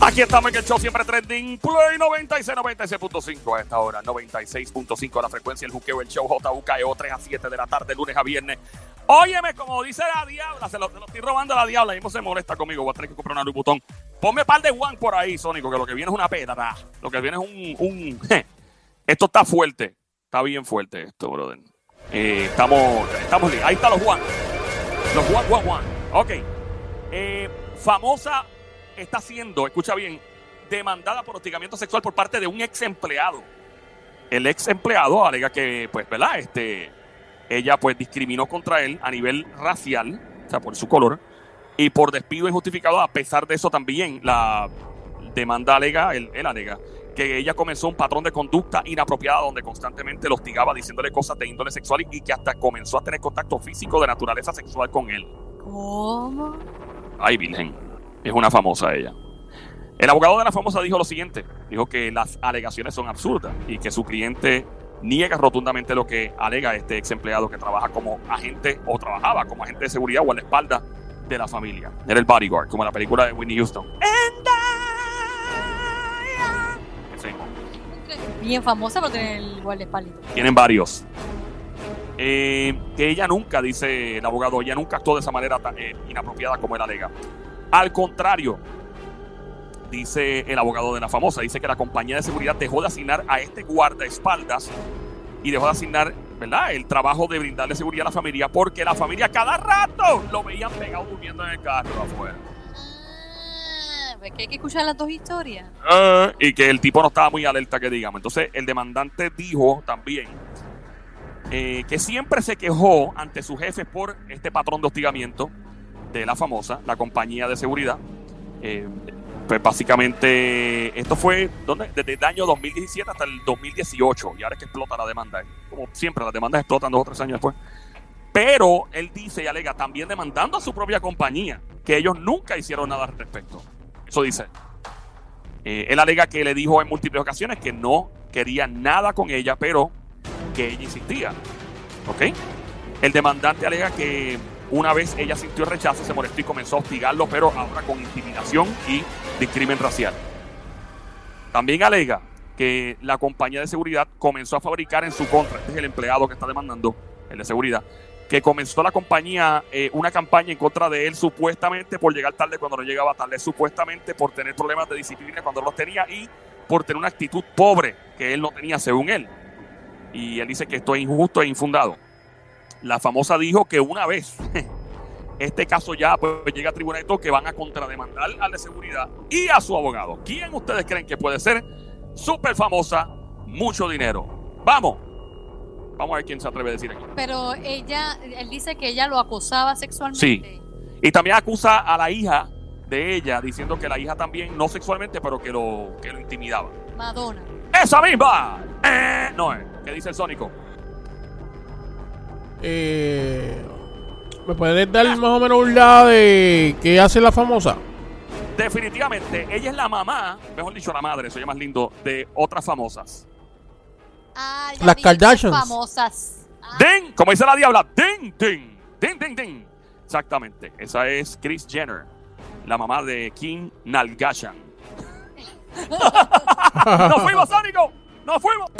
Aquí estamos en el show siempre trending Play 96, 96.5 a esta hora, 96.5 la frecuencia, el juqueo, el show JUKEO 3 a 7 de la tarde, lunes a viernes. Óyeme, como dice la diabla, se lo, estoy robando a la diabla y mismo se molesta conmigo, voy a tener que comprar una botón. Ponme par de one por ahí, Sónico, que lo que viene es una pedra, lo que viene es un esto está fuerte, está bien fuerte esto, brother. Eh, estamos, estamos ahí están los one, los one, one, one. Ok, eh, famosa está siendo, escucha bien, demandada por hostigamiento sexual por parte de un ex empleado. El ex empleado alega que, pues, ¿verdad? Este, ella, pues, discriminó contra él a nivel racial, o sea, por su color, y por despido injustificado. A pesar de eso, también la demanda alega, él, él alega, que ella comenzó un patrón de conducta inapropiada donde constantemente lo hostigaba diciéndole cosas de índole sexual y, que hasta comenzó a tener contacto físico de naturaleza sexual con él. ¿Cómo? Ay, Virgen. Es una famosa ella. El abogado de la famosa dijo lo siguiente. Dijo que las alegaciones son absurdas y que su cliente niega rotundamente lo que alega este ex empleado que trabaja como agente o trabajaba como agente de seguridad o a la espalda de la familia. Era el bodyguard, como en la película de Whitney Houston. Ese Bien famosa por tener el guardaespaldas. Tienen varios. Eh, que ella nunca, dice el abogado, ella nunca actuó de esa manera tan, eh, inapropiada como él alega. Al contrario, dice el abogado de la famosa, dice que la compañía de seguridad dejó de asignar a este guardaespaldas y dejó de asignar, ¿verdad?, el trabajo de brindarle seguridad a la familia porque la familia cada rato lo veían pegado durmiendo en el carro afuera. ¿Ves que hay que escuchar las dos historias? Ah, y que el tipo no estaba muy alerta, que digamos. Entonces, el demandante dijo también eh, que siempre se quejó ante sus jefes por este patrón de hostigamiento de la famosa, la compañía de seguridad. Eh, pues básicamente, esto fue ¿dónde? desde el año 2017 hasta el 2018, y ahora es que explota la demanda. Como siempre, las demandas explotan dos o tres años después. Pero él dice y alega también demandando a su propia compañía, que ellos nunca hicieron nada al respecto. Eso dice. Eh, él alega que le dijo en múltiples ocasiones que no quería nada con ella, pero que ella insistía. ¿Ok? El demandante alega que una vez ella sintió rechazo, se molestó y comenzó a hostigarlo, pero ahora con intimidación y discrimen racial. También alega que la compañía de seguridad comenzó a fabricar en su contra, este es el empleado que está demandando, el de seguridad, que comenzó la compañía eh, una campaña en contra de él supuestamente por llegar tarde cuando no llegaba tarde, supuestamente por tener problemas de disciplina cuando los tenía y por tener una actitud pobre que él no tenía según él. Y él dice que esto es injusto e infundado. La famosa dijo que una vez este caso ya pues, llega a tribunal que van a contrademandar al de seguridad y a su abogado. ¿Quién ustedes creen que puede ser? Súper famosa, mucho dinero. Vamos. Vamos a ver quién se atreve a decir aquí. Pero ella, él dice que ella lo acosaba sexualmente. Sí. Y también acusa a la hija de ella, diciendo que la hija también, no sexualmente, pero que lo, que lo intimidaba. Madonna. ¡Esa misma! Eh, no es. ¿Qué dice el Sónico? Eh, ¿Me puedes dar más o menos un lado de qué hace la famosa? Definitivamente, ella es la mamá, mejor dicho, la madre, soy más lindo, de otras famosas. Ah, ya Las vi Kardashians. famosas. Ah, ¡Ding! Como dice la diabla, ¡ding, ding! ¡Ding, ding, ding! Exactamente, esa es Kris Jenner, la mamá de Kim Nalgashan. ¡Nos fuimos, Sónico! ¡Nos fuimos!